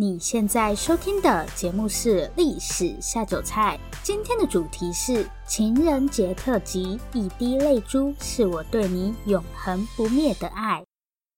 你现在收听的节目是《历史下酒菜》，今天的主题是情人节特辑，一滴泪珠是我对你永恒不灭的爱。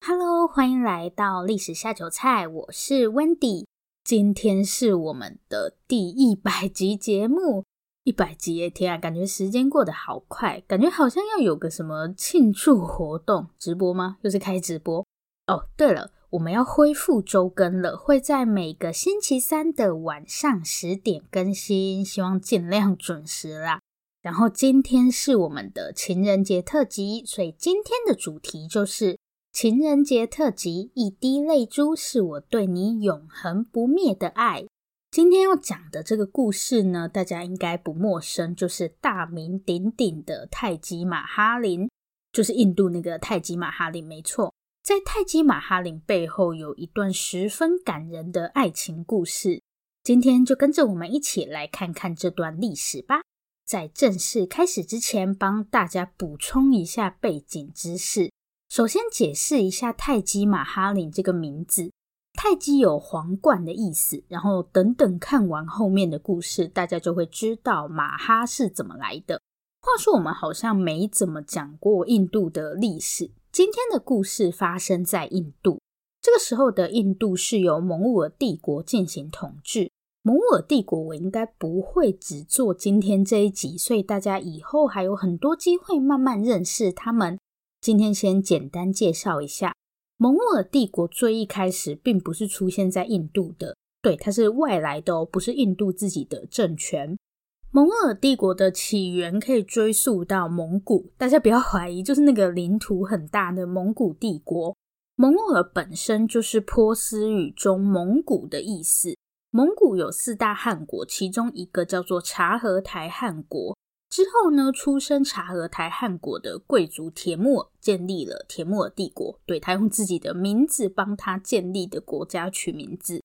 Hello，欢迎来到《历史下酒菜》，我是 Wendy，今天是我们的第一百集节目，一百集耶，天啊，感觉时间过得好快，感觉好像要有个什么庆祝活动，直播吗？又是开直播？哦，对了。我们要恢复周更了，会在每个星期三的晚上十点更新，希望尽量准时啦。然后今天是我们的情人节特辑，所以今天的主题就是情人节特辑，一滴泪珠是我对你永恒不灭的爱。今天要讲的这个故事呢，大家应该不陌生，就是大名鼎鼎的泰姬玛哈林，就是印度那个泰姬玛哈林，没错。在泰姬玛哈林背后有一段十分感人的爱情故事，今天就跟着我们一起来看看这段历史吧。在正式开始之前，帮大家补充一下背景知识。首先解释一下泰姬玛哈林这个名字，泰姬有皇冠的意思，然后等等看完后面的故事，大家就会知道马哈是怎么来的。话说我们好像没怎么讲过印度的历史。今天的故事发生在印度，这个时候的印度是由蒙兀尔帝国进行统治。蒙兀尔帝国我应该不会只做今天这一集，所以大家以后还有很多机会慢慢认识他们。今天先简单介绍一下，蒙兀尔帝国最一开始并不是出现在印度的，对，它是外来的哦，不是印度自己的政权。蒙兀尔帝国的起源可以追溯到蒙古，大家不要怀疑，就是那个领土很大的蒙古帝国。蒙兀尔本身就是波斯语中蒙古的意思。蒙古有四大汗国，其中一个叫做察合台汗国。之后呢，出身察合台汗国的贵族铁木尔建立了铁木尔帝国，对，他用自己的名字帮他建立的国家取名字。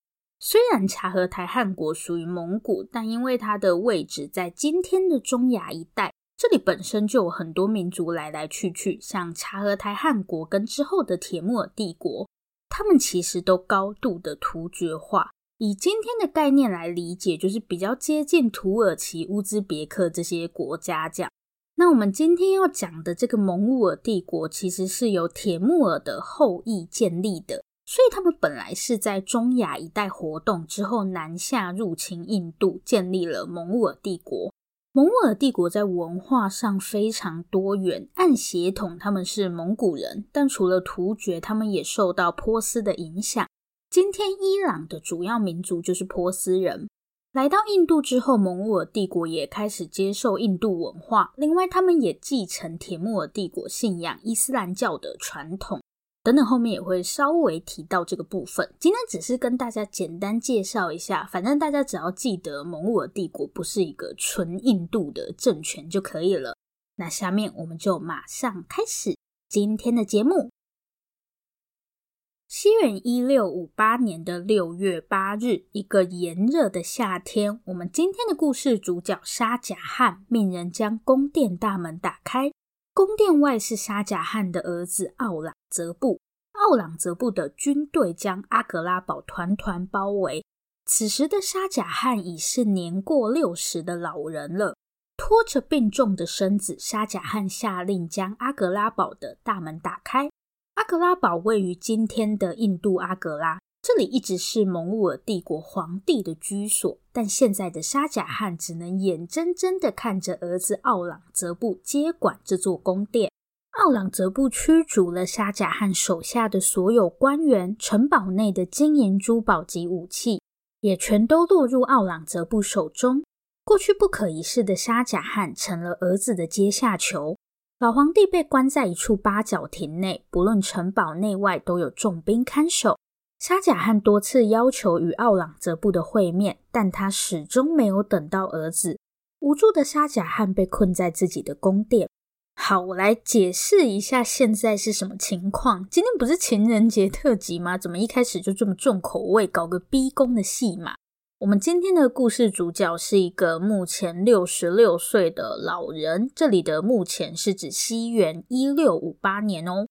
虽然察合台汗国属于蒙古，但因为它的位置在今天的中亚一带，这里本身就有很多民族来来去去。像察合台汗国跟之后的铁木尔帝国，他们其实都高度的突厥化。以今天的概念来理解，就是比较接近土耳其、乌兹别克这些国家这样。那我们今天要讲的这个蒙兀尔帝国，其实是由铁木尔的后裔建立的。所以他们本来是在中亚一带活动，之后南下入侵印度，建立了蒙兀尔帝国。蒙兀尔帝国在文化上非常多元，按血统他们是蒙古人，但除了突厥，他们也受到波斯的影响。今天伊朗的主要民族就是波斯人。来到印度之后，蒙兀尔帝国也开始接受印度文化，另外他们也继承铁木尔帝国信仰伊斯兰教的传统。等等，后面也会稍微提到这个部分。今天只是跟大家简单介绍一下，反正大家只要记得蒙兀尔帝国不是一个纯印度的政权就可以了。那下面我们就马上开始今天的节目。西元一六五八年的六月八日，一个炎热的夏天，我们今天的故事主角沙贾汉命人将宫殿大门打开。宫殿外是沙贾汉的儿子奥朗则布。奥朗则布的军队将阿格拉堡团团包围。此时的沙贾汉已是年过六十的老人了，拖着病重的身子，沙贾汉下令将阿格拉堡的大门打开。阿格拉堡位于今天的印度阿格拉。这里一直是蒙兀尔帝国皇帝的居所，但现在的沙贾汉只能眼睁睁地看着儿子奥朗则布接管这座宫殿。奥朗则布驱逐了沙贾汉手下的所有官员、城堡内的金银珠宝及武器，也全都落入奥朗则布手中。过去不可一世的沙贾汉成了儿子的阶下囚。老皇帝被关在一处八角亭内，不论城堡内外都有重兵看守。沙贾汉多次要求与奥朗则布的会面，但他始终没有等到儿子。无助的沙贾汉被困在自己的宫殿。好，我来解释一下现在是什么情况。今天不是情人节特辑吗？怎么一开始就这么重口味，搞个逼宫的戏码？我们今天的故事主角是一个目前六十六岁的老人，这里的目前是指西元一六五八年哦。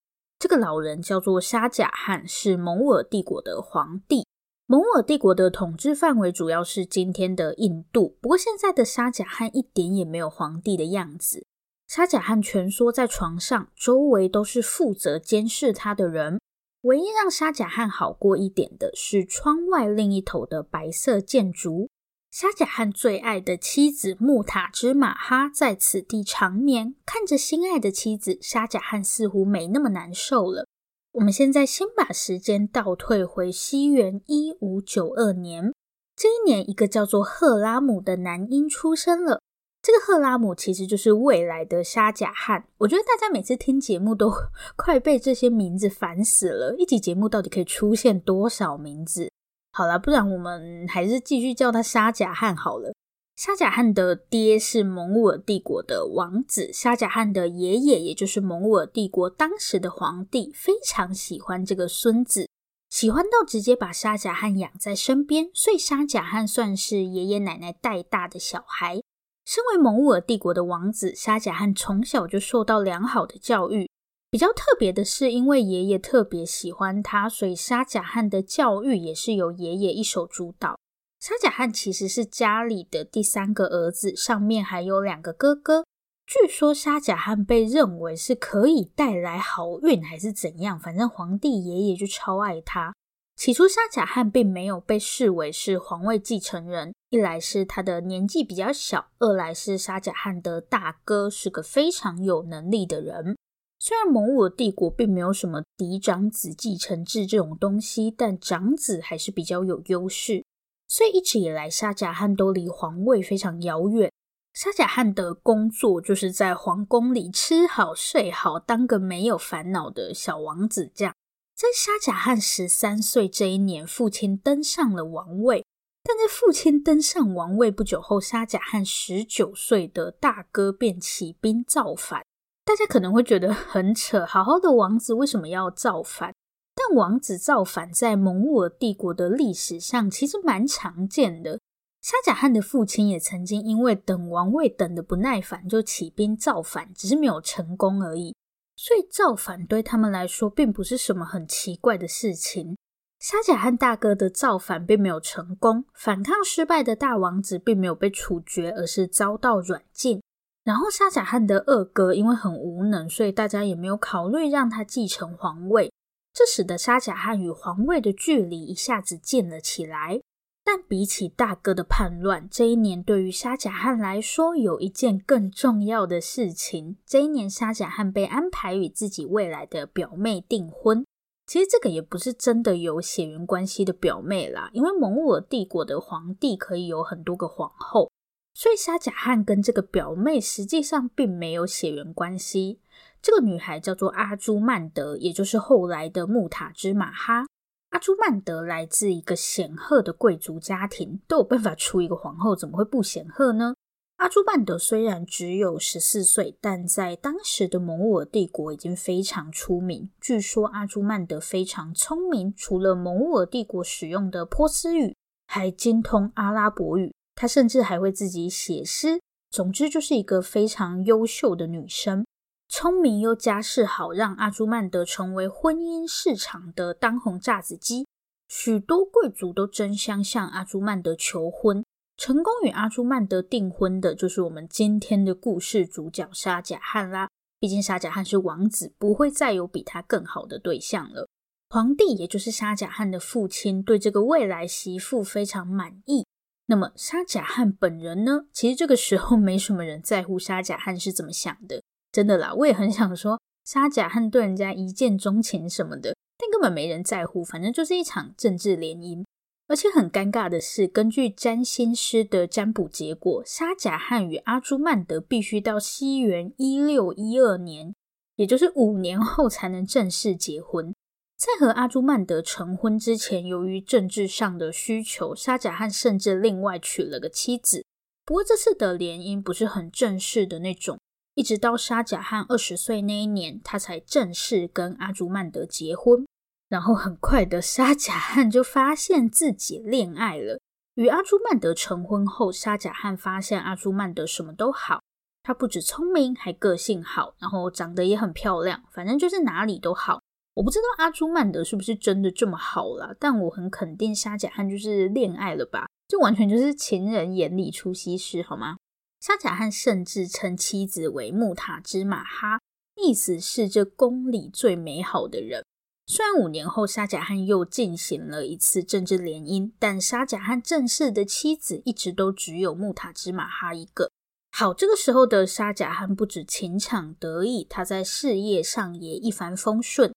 这个老人叫做沙贾汉，是蒙兀帝国的皇帝。蒙兀帝国的统治范围主要是今天的印度，不过现在的沙贾汉一点也没有皇帝的样子。沙贾汉蜷缩在床上，周围都是负责监视他的人。唯一让沙贾汉好过一点的是窗外另一头的白色建筑。沙贾汉最爱的妻子穆塔兹玛哈在此地长眠，看着心爱的妻子，沙贾汉似乎没那么难受了。我们现在先把时间倒退回西元一五九二年，这一年，一个叫做赫拉姆的男婴出生了。这个赫拉姆其实就是未来的沙贾汉。我觉得大家每次听节目都 快被这些名字烦死了。一集节目到底可以出现多少名字？好了，不然我们还是继续叫他沙贾汉好了。沙贾汉的爹是蒙兀尔帝国的王子，沙贾汉的爷爷也就是蒙兀尔帝国当时的皇帝，非常喜欢这个孙子，喜欢到直接把沙贾汉养在身边，所以沙贾汉算是爷爷奶奶带大的小孩。身为蒙兀尔帝国的王子，沙贾汉从小就受到良好的教育。比较特别的是，因为爷爷特别喜欢他，所以沙贾汉的教育也是由爷爷一手主导。沙贾汉其实是家里的第三个儿子，上面还有两个哥哥。据说沙贾汉被认为是可以带来好运，还是怎样？反正皇帝爷爷就超爱他。起初，沙贾汉并没有被视为是皇位继承人。一来是他的年纪比较小，二来是沙贾汉的大哥是个非常有能力的人。虽然蒙古帝国并没有什么嫡长子继承制这种东西，但长子还是比较有优势。所以一直以来，沙贾汉都离皇位非常遥远。沙贾汉的工作就是在皇宫里吃好睡好，当个没有烦恼的小王子这样。在沙贾汉十三岁这一年，父亲登上了王位。但在父亲登上王位不久后，沙贾汉十九岁的大哥便起兵造反。大家可能会觉得很扯，好好的王子为什么要造反？但王子造反在蒙兀尔帝国的历史上其实蛮常见的。沙贾汉的父亲也曾经因为等王位等得不耐烦，就起兵造反，只是没有成功而已。所以造反对他们来说并不是什么很奇怪的事情。沙贾汉大哥的造反并没有成功，反抗失败的大王子并没有被处决，而是遭到软禁。然后沙贾汉的二哥因为很无能，所以大家也没有考虑让他继承皇位。这使得沙贾汉与皇位的距离一下子近了起来。但比起大哥的叛乱，这一年对于沙贾汉来说有一件更重要的事情。这一年，沙贾汉被安排与自己未来的表妹订婚。其实这个也不是真的有血缘关系的表妹啦，因为蒙古尔帝国的皇帝可以有很多个皇后，所以沙贾汉跟这个表妹实际上并没有血缘关系。这个女孩叫做阿朱曼德，也就是后来的穆塔芝玛哈。阿朱曼德来自一个显赫的贵族家庭，都有办法出一个皇后，怎么会不显赫呢？阿朱曼德虽然只有十四岁，但在当时的蒙兀尔帝国已经非常出名。据说阿朱曼德非常聪明，除了蒙兀尔帝国使用的波斯语，还精通阿拉伯语。她甚至还会自己写诗。总之，就是一个非常优秀的女生。聪明又家世好，让阿朱曼德成为婚姻市场的当红炸子鸡。许多贵族都争相向阿朱曼德求婚，成功与阿朱曼德订婚的，就是我们今天的故事主角沙贾汉啦。毕竟沙贾汉是王子，不会再有比他更好的对象了。皇帝，也就是沙贾汉的父亲，对这个未来媳妇非常满意。那么沙贾汉本人呢？其实这个时候没什么人在乎沙贾汉是怎么想的。真的啦，我也很想说沙贾汉对人家一见钟情什么的，但根本没人在乎，反正就是一场政治联姻。而且很尴尬的是，根据占星师的占卜结果，沙贾汉与阿朱曼德必须到西元一六一二年，也就是五年后才能正式结婚。在和阿朱曼德成婚之前，由于政治上的需求，沙贾汉甚至另外娶了个妻子。不过这次的联姻不是很正式的那种，一直到沙贾汉二十岁那一年，他才正式跟阿朱曼德结婚。然后很快的，沙贾汉就发现自己恋爱了。与阿朱曼德成婚后，沙贾汉发现阿朱曼德什么都好，他不止聪明，还个性好，然后长得也很漂亮，反正就是哪里都好。我不知道阿朱曼德是不是真的这么好啦，但我很肯定沙贾汉就是恋爱了吧，这完全就是情人眼里出西施，好吗？沙贾汉甚至称妻子为木塔芝玛哈，意思是这宫里最美好的人。虽然五年后沙贾汉又进行了一次政治联姻，但沙贾汉正式的妻子一直都只有木塔芝玛哈一个。好，这个时候的沙贾汉不止情场得意，他在事业上也一帆风顺，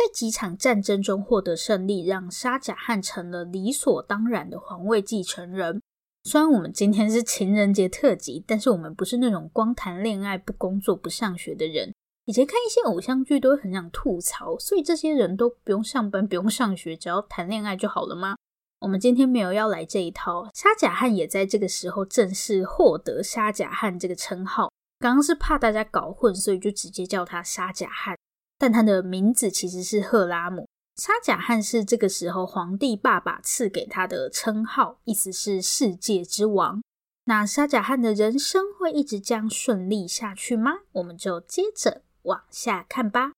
在几场战争中获得胜利，让沙贾汉成了理所当然的皇位继承人。虽然我们今天是情人节特辑，但是我们不是那种光谈恋爱不工作不上学的人。以前看一些偶像剧都会很想吐槽，所以这些人都不用上班，不用上学，只要谈恋爱就好了吗？我们今天没有要来这一套。沙贾汉也在这个时候正式获得沙贾汉这个称号。刚刚是怕大家搞混，所以就直接叫他沙贾汉，但他的名字其实是赫拉姆。沙贾汉是这个时候皇帝爸爸赐给他的称号，意思是世界之王。那沙贾汉的人生会一直这样顺利下去吗？我们就接着。往下看吧。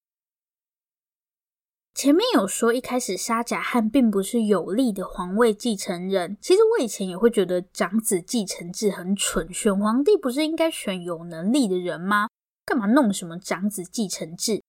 前面有说，一开始沙贾汉并不是有力的皇位继承人。其实我以前也会觉得长子继承制很蠢，选皇帝不是应该选有能力的人吗？干嘛弄什么长子继承制？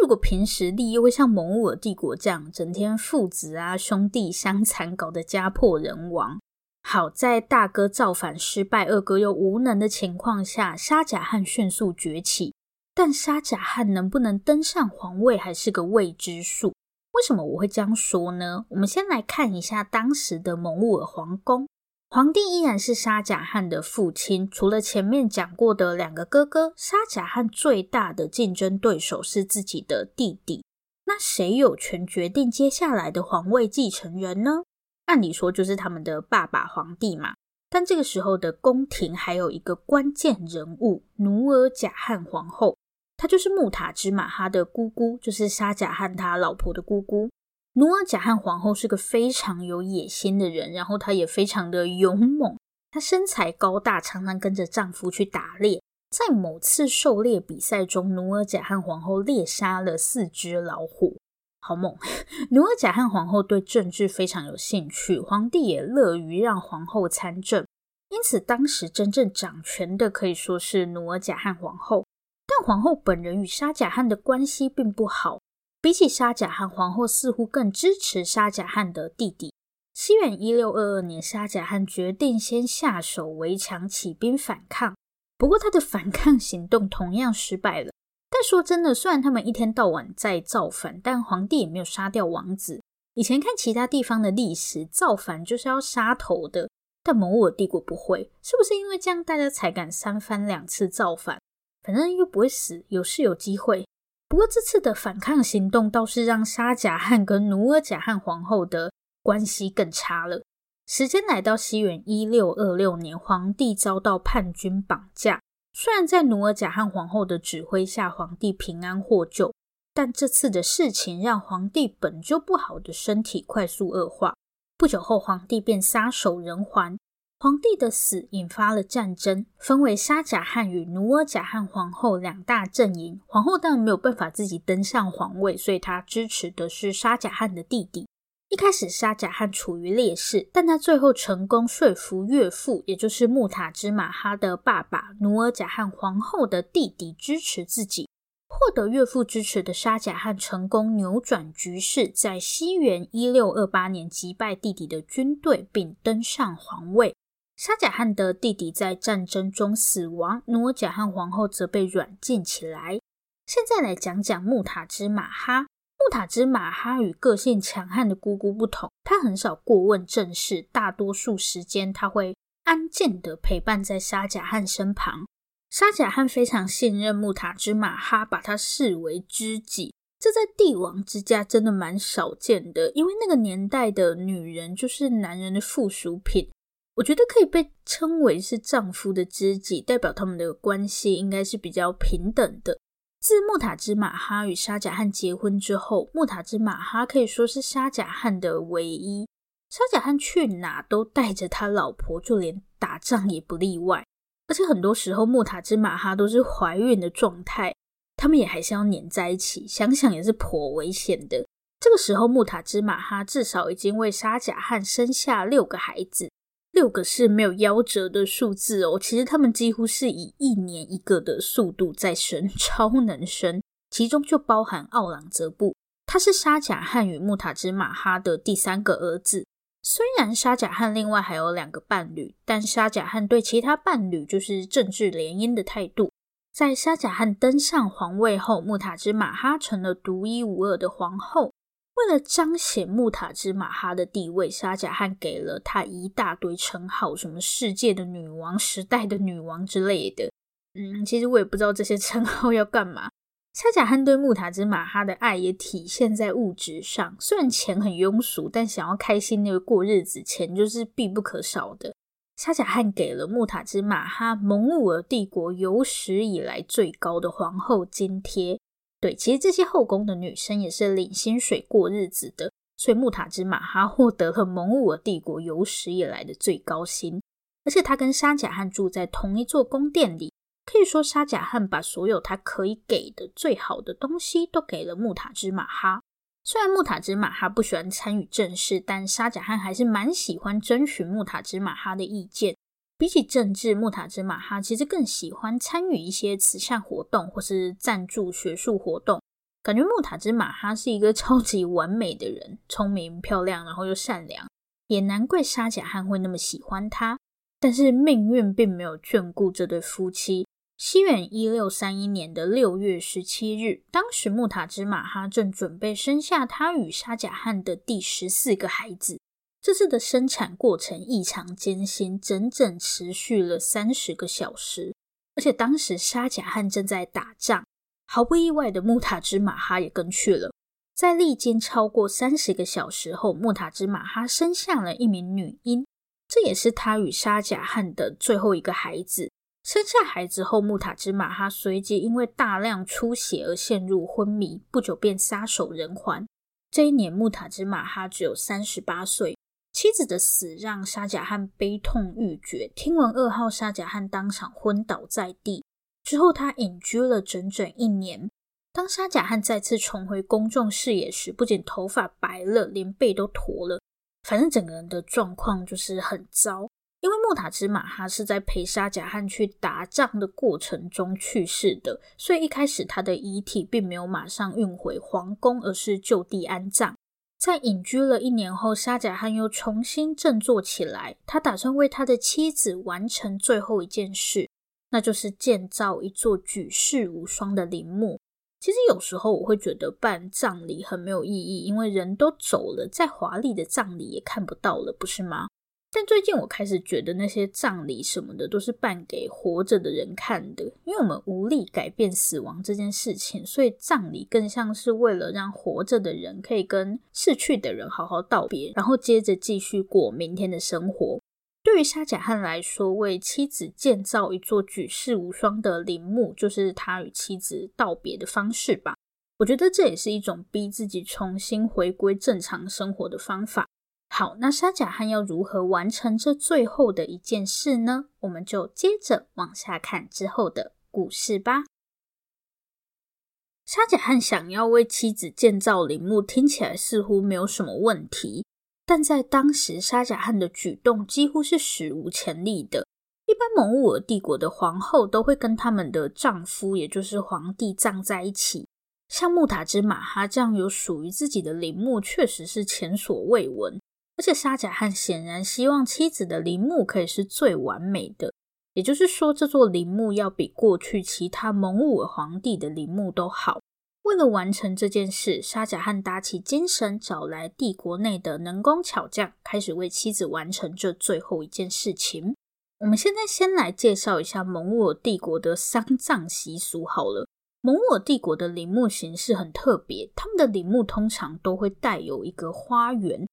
如果凭实力，又会像蒙古尔帝国这样，整天父子啊兄弟相残，搞得家破人亡。好在大哥造反失败，二哥又无能的情况下，沙贾汉迅速崛起。但沙贾汉能不能登上皇位还是个未知数。为什么我会这样说呢？我们先来看一下当时的蒙古尔皇宫，皇帝依然是沙贾汉的父亲。除了前面讲过的两个哥哥，沙贾汉最大的竞争对手是自己的弟弟。那谁有权决定接下来的皇位继承人呢？按理说就是他们的爸爸皇帝嘛。但这个时候的宫廷还有一个关键人物——努尔贾汉皇后。她就是木塔芝玛哈的姑姑，就是沙贾汉他老婆的姑姑。努尔贾汉皇后是个非常有野心的人，然后她也非常的勇猛。她身材高大，常常跟着丈夫去打猎。在某次狩猎比赛中，努尔贾汉皇后猎杀了四只老虎，好猛！努尔贾汉皇后对政治非常有兴趣，皇帝也乐于让皇后参政，因此当时真正掌权的可以说是努尔贾汉皇后。但皇后本人与沙贾汉的关系并不好，比起沙贾汉，皇后似乎更支持沙贾汉的弟弟。西元一六二二年，沙贾汉决定先下手为强，起兵反抗。不过他的反抗行动同样失败了。但说真的，虽然他们一天到晚在造反，但皇帝也没有杀掉王子。以前看其他地方的历史，造反就是要杀头的，但蒙兀尔帝国不会，是不是因为这样大家才敢三番两次造反？反正又不会死，有是有机会。不过这次的反抗行动倒是让沙贾汉跟努尔贾汉皇后的关系更差了。时间来到西元一六二六年，皇帝遭到叛军绑架。虽然在努尔贾汉皇后的指挥下，皇帝平安获救，但这次的事情让皇帝本就不好的身体快速恶化。不久后，皇帝便撒手人寰。皇帝的死引发了战争，分为沙贾汉与努尔贾汉皇后两大阵营。皇后当然没有办法自己登上皇位，所以她支持的是沙贾汉的弟弟。一开始，沙贾汉处于劣势，但他最后成功说服岳父，也就是木塔兹玛哈的爸爸努尔贾汉皇后的弟弟支持自己。获得岳父支持的沙贾汉成功扭转局势，在西元一六二八年击败弟弟的军队，并登上皇位。沙贾汉的弟弟在战争中死亡，努尔贾汉皇后则被软禁起来。现在来讲讲木塔兹玛哈。木塔之马哈与个性强悍的姑姑不同，她很少过问政事，大多数时间她会安静地陪伴在沙贾汉身旁。沙贾汉非常信任木塔之马哈，把她视为知己。这在帝王之家真的蛮少见的，因为那个年代的女人就是男人的附属品。我觉得可以被称为是丈夫的知己，代表他们的关系应该是比较平等的。自木塔之马哈与沙贾汉结婚之后，木塔之马哈可以说是沙贾汉的唯一。沙贾汉去哪都带着他老婆，就连打仗也不例外。而且很多时候，木塔之马哈都是怀孕的状态，他们也还是要黏在一起，想想也是颇危险的。这个时候，木塔之马哈至少已经为沙贾汉生下六个孩子。六个是没有夭折的数字哦，其实他们几乎是以一年一个的速度在生，超能生。其中就包含奥朗泽布，他是沙贾汉与木塔芝马哈的第三个儿子。虽然沙贾汉另外还有两个伴侣，但沙贾汉对其他伴侣就是政治联姻的态度。在沙贾汉登上皇位后，木塔芝马哈成了独一无二的皇后。为了彰显木塔之马哈的地位，沙贾汉给了他一大堆称号，什么世界的女王、时代的女王之类的。嗯，其实我也不知道这些称号要干嘛。沙贾汉对木塔之马哈的爱也体现在物质上，虽然钱很庸俗，但想要开心的过日子，钱就是必不可少的。沙贾汉给了木塔之马哈蒙兀儿帝国有史以来最高的皇后津贴。对，其实这些后宫的女生也是领薪水过日子的，所以木塔之马哈获得了蒙兀儿帝国有史以来的最高薪，而且他跟沙贾汉住在同一座宫殿里，可以说沙贾汉把所有他可以给的最好的东西都给了木塔之马哈。虽然木塔之马哈不喜欢参与政事，但沙贾汉还是蛮喜欢征询木塔之马哈的意见。比起政治，木塔之马哈其实更喜欢参与一些慈善活动或是赞助学术活动。感觉木塔之马哈是一个 超级完美的人，聪明、漂亮，然后又善良，也难怪沙贾汉会那么喜欢他。但是命运并没有眷顾这对夫妻。西元一六三一年的六月十七日，当时木塔之马哈正准备生下他与沙贾汉的第十四个孩子。这次的生产过程异常艰辛，整整持续了三十个小时。而且当时沙贾汉正在打仗，毫不意外的木塔兹马哈也跟去了。在历经超过三十个小时后，木塔兹马哈生下了一名女婴，这也是他与沙贾汉的最后一个孩子。生下孩子后，木塔兹马哈随即因为大量出血而陷入昏迷，不久便撒手人寰。这一年，木塔兹马哈只有三十八岁。妻子的死让沙贾汉悲痛欲绝。听闻噩耗，沙贾汉当场昏倒在地。之后，他隐居了整整一年。当沙贾汉再次重回公众视野时，不仅头发白了，连背都驼了，反正整个人的状况就是很糟。因为木塔兹马哈是在陪沙贾汉去打仗的过程中去世的，所以一开始他的遗体并没有马上运回皇宫，而是就地安葬。在隐居了一年后，沙贾汉又重新振作起来。他打算为他的妻子完成最后一件事，那就是建造一座举世无双的陵墓。其实有时候我会觉得办葬礼很没有意义，因为人都走了，再华丽的葬礼也看不到了，不是吗？但最近我开始觉得那些葬礼什么的都是办给活着的人看的，因为我们无力改变死亡这件事情，所以葬礼更像是为了让活着的人可以跟逝去的人好好道别，然后接着继续过明天的生活。对于沙贾汉来说，为妻子建造一座举世无双的陵墓，就是他与妻子道别的方式吧。我觉得这也是一种逼自己重新回归正常生活的方法。好，那沙贾汉要如何完成这最后的一件事呢？我们就接着往下看之后的故事吧。沙贾汉想要为妻子建造陵墓，听起来似乎没有什么问题，但在当时，沙贾汉的举动几乎是史无前例的。一般蒙兀儿帝国的皇后都会跟他们的丈夫，也就是皇帝，葬在一起。像木塔之马哈这样有属于自己的陵墓，确实是前所未闻。而且沙贾汉显然希望妻子的陵墓可以是最完美的，也就是说，这座陵墓要比过去其他蒙兀儿皇帝的陵墓都好。为了完成这件事，沙贾汉打起精神，找来帝国内的能工巧匠，开始为妻子完成这最后一件事情。我们现在先来介绍一下蒙古尔帝国的丧葬习俗好了。蒙古尔帝国的陵墓形式很特别，他们的陵墓通常都会带有一个花园，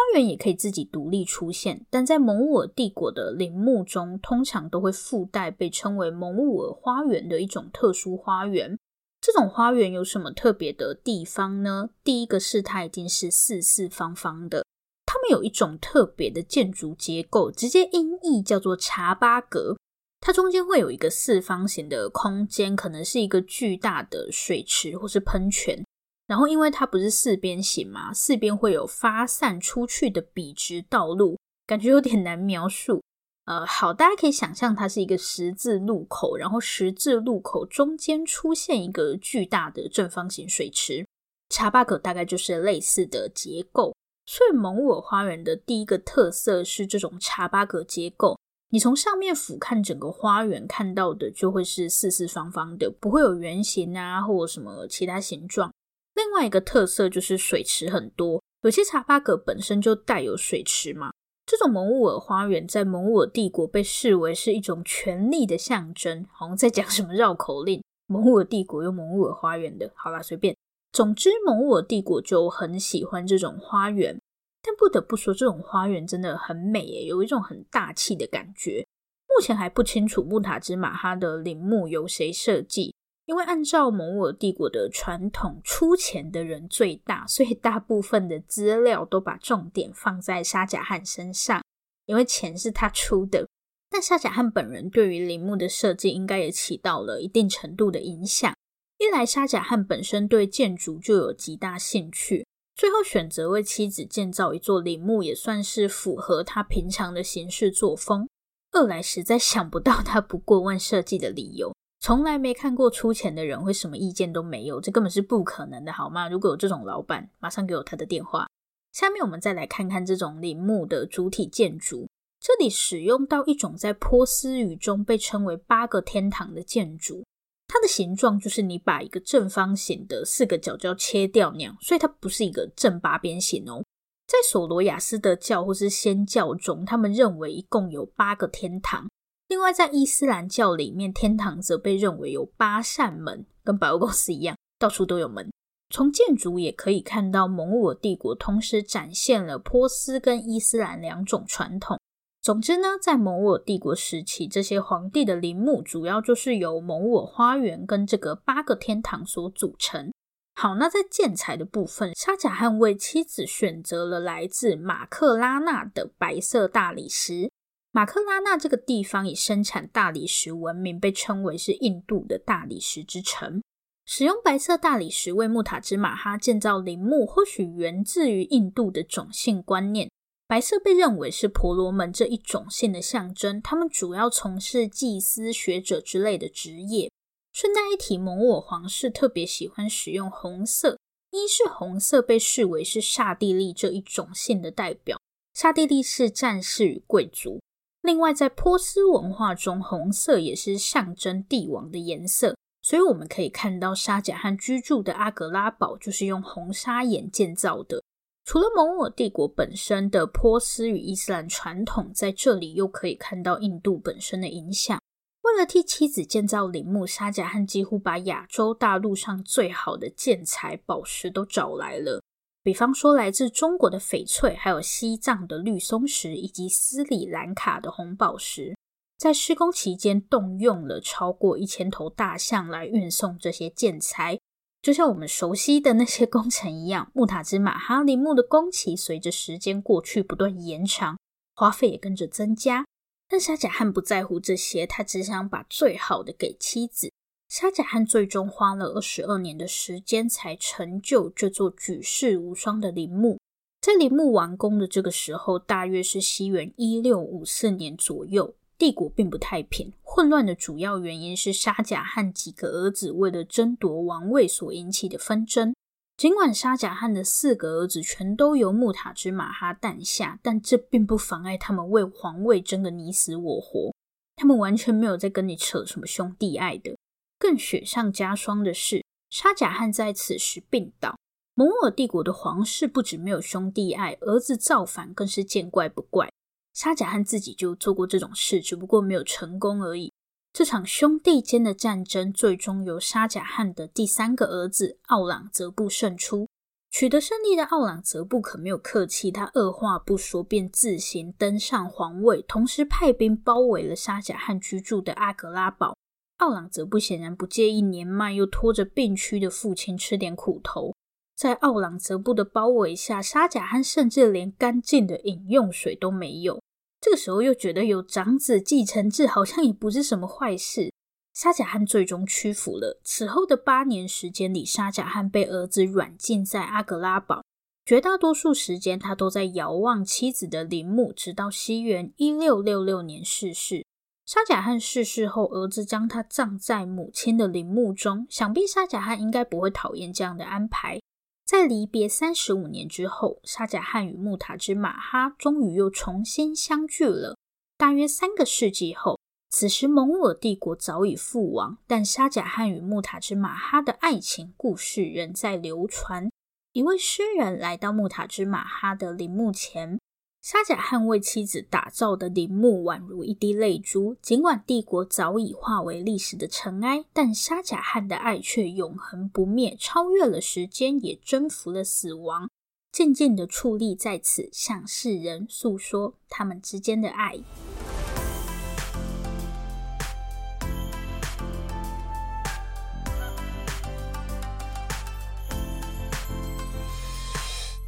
花园也可以自己独立出现，但在蒙古尔帝国的陵墓中，通常都会附带被称为蒙古尔花园的一种特殊花园。这种花园有什么特别的地方呢？第一个是它一定是四四方方的，它们有一种特别的建筑结构，直接音译叫做茶巴格。它中间会有一个四方形的空间，可能是一个巨大的水池或是喷泉。然后因为它不是四边形嘛，四边会有发散出去的笔直道路，感觉有点难描述。呃，好，大家可以想象它是一个十字路口，然后十字路口中间出现一个巨大的正方形水池，茶八格大概就是类似的结构。所以蒙古尔花园的第一个特色是这种茶八格结构，你从上面俯瞰整个花园看到的就会是四四方方的，不会有圆形啊或者什么其他形状。另外一个特色就是水池很多，有些茶八格本身就带有水池嘛。这种蒙兀尔花园在蒙兀尔帝国被视为是一种权力的象征，好像在讲什么绕口令。蒙兀尔帝国有蒙兀尔花园的，好啦，随便。总之，蒙兀尔帝国就很喜欢这种花园，但不得不说，这种花园真的很美耶，有一种很大气的感觉。目前还不清楚木塔之马哈的陵墓由谁设计。因为按照蒙古帝国的传统，出钱的人最大，所以大部分的资料都把重点放在沙贾汉身上，因为钱是他出的。但沙贾汉本人对于陵墓的设计，应该也起到了一定程度的影响。一来，沙贾汉本身对建筑就有极大兴趣，最后选择为妻子建造一座陵墓，也算是符合他平常的行事作风。二来，实在想不到他不过问设计的理由。从来没看过出钱的人会什么意见都没有，这根本是不可能的，好吗？如果有这种老板，马上给我他的电话。下面我们再来看看这种陵墓的主体建筑，这里使用到一种在波斯语中被称为八个天堂的建筑，它的形状就是你把一个正方形的四个角角切掉那样，所以它不是一个正八边形哦。在索罗亚斯德教或是祆教中，他们认为一共有八个天堂。另外，在伊斯兰教里面，天堂则被认为有八扇门，跟百货公司一样，到处都有门。从建筑也可以看到，蒙古帝国同时展现了波斯跟伊斯兰两种传统。总之呢，在蒙古帝国时期，这些皇帝的陵墓主要就是由蒙古花园跟这个八个天堂所组成。好，那在建材的部分，沙贾汉为妻子选择了来自马克拉纳的白色大理石。马克拉纳这个地方以生产大理石闻名，被称为是印度的大理石之城。使用白色大理石为木塔兹马哈建造陵墓，或许源自于印度的种姓观念。白色被认为是婆罗门这一种姓的象征，他们主要从事祭司、学者之类的职业。顺带一提，蒙我皇室特别喜欢使用红色，一是红色被视为是刹帝利这一种姓的代表，刹帝利是战士与贵族。另外，在波斯文化中，红色也是象征帝王的颜色，所以我们可以看到沙贾汉居住的阿格拉堡就是用红砂岩建造的。除了蒙古帝国本身的波斯与伊斯兰传统，在这里又可以看到印度本身的影响。为了替妻子建造陵墓，沙贾汉几乎把亚洲大陆上最好的建材宝石都找来了。比方说，来自中国的翡翠，还有西藏的绿松石，以及斯里兰卡的红宝石，在施工期间动用了超过一千头大象来运送这些建材。就像我们熟悉的那些工程一样，木塔之马哈陵墓的工期随着时间过去不断延长，花费也跟着增加。但沙贾汉不在乎这些，他只想把最好的给妻子。沙贾汉最终花了二十二年的时间才成就这座举世无双的陵墓。在陵墓完工的这个时候，大约是西元一六五四年左右。帝国并不太平，混乱的主要原因是沙贾汉几个儿子为了争夺王位所引起的纷争。尽管沙贾汉的四个儿子全都由木塔之马哈诞下，但这并不妨碍他们为皇位争个你死我活。他们完全没有在跟你扯什么兄弟爱的。更雪上加霜的是，沙贾汉在此时病倒。蒙古尔帝国的皇室不止没有兄弟爱，儿子造反更是见怪不怪。沙贾汉自己就做过这种事，只不过没有成功而已。这场兄弟间的战争，最终由沙贾汉的第三个儿子奥朗则布胜出。取得胜利的奥朗则布可没有客气，他二话不说便自行登上皇位，同时派兵包围了沙贾汉居住的阿格拉堡。奥朗则布显然不介意年迈又拖着病躯的父亲吃点苦头。在奥朗则布的包围下，沙贾汉甚至连干净的饮用水都没有。这个时候又觉得有长子继承制好像也不是什么坏事。沙贾汉最终屈服了。此后的八年时间里，沙贾汉被儿子软禁在阿格拉堡，绝大多数时间他都在遥望妻子的陵墓，直到西元一六六六年逝世。沙贾汉逝世后，儿子将他葬在母亲的陵墓中。想必沙贾汉应该不会讨厌这样的安排。在离别三十五年之后，沙贾汉与木塔之马哈终于又重新相聚了。大约三个世纪后。此时，蒙古帝国早已覆亡，但沙贾汉与木塔之马哈的爱情故事仍在流传。一位诗人来到木塔之马哈的陵墓前，沙贾汉为妻子打造的陵墓宛如一滴泪珠。尽管帝国早已化为历史的尘埃，但沙贾汉的爱却永恒不灭，超越了时间，也征服了死亡，渐渐的矗立在此，向世人诉说他们之间的爱。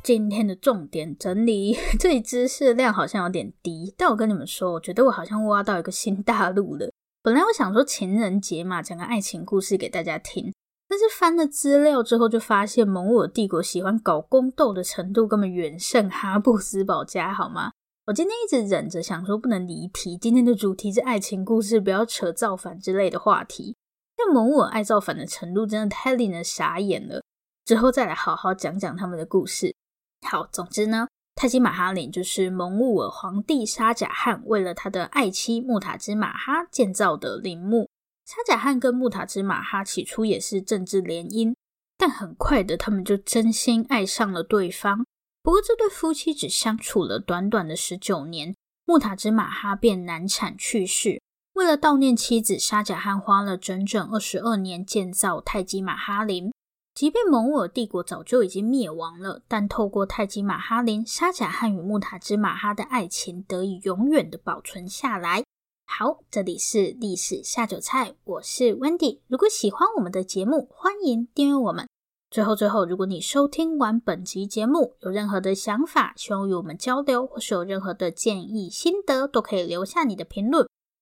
今天的重点整理，这里知识量好像有点低，但我跟你们说，我觉得我好像挖到一个新大陆了。本来我想说情人节嘛，讲个爱情故事给大家听，但是翻了资料之后，就发现蒙古帝国喜欢搞宫斗的程度根本远胜哈布斯堡家，好吗？我今天一直忍着想说不能离题，今天的主题是爱情故事，不要扯造反之类的话题。但蒙古爱造反的程度真的太令人傻眼了，之后再来好好讲讲他们的故事。好，总之呢，泰姬玛哈陵就是蒙兀尔皇帝沙贾汉为了他的爱妻木塔之马哈建造的陵墓。沙贾汉跟木塔之马哈起初也是政治联姻，但很快的他们就真心爱上了对方。不过这对夫妻只相处了短短的十九年，木塔之马哈便难产去世。为了悼念妻子，沙贾汉花了整整二十二年建造泰姬玛哈陵。即便蒙兀帝国早就已经灭亡了，但透过泰姬玛哈林，沙贾汉与木塔之马哈的爱情得以永远的保存下来。好，这里是历史下酒菜，我是 Wendy。如果喜欢我们的节目，欢迎订阅我们。最后，最后，如果你收听完本集节目，有任何的想法，希望与我们交流，或是有任何的建议、心得，都可以留下你的评论。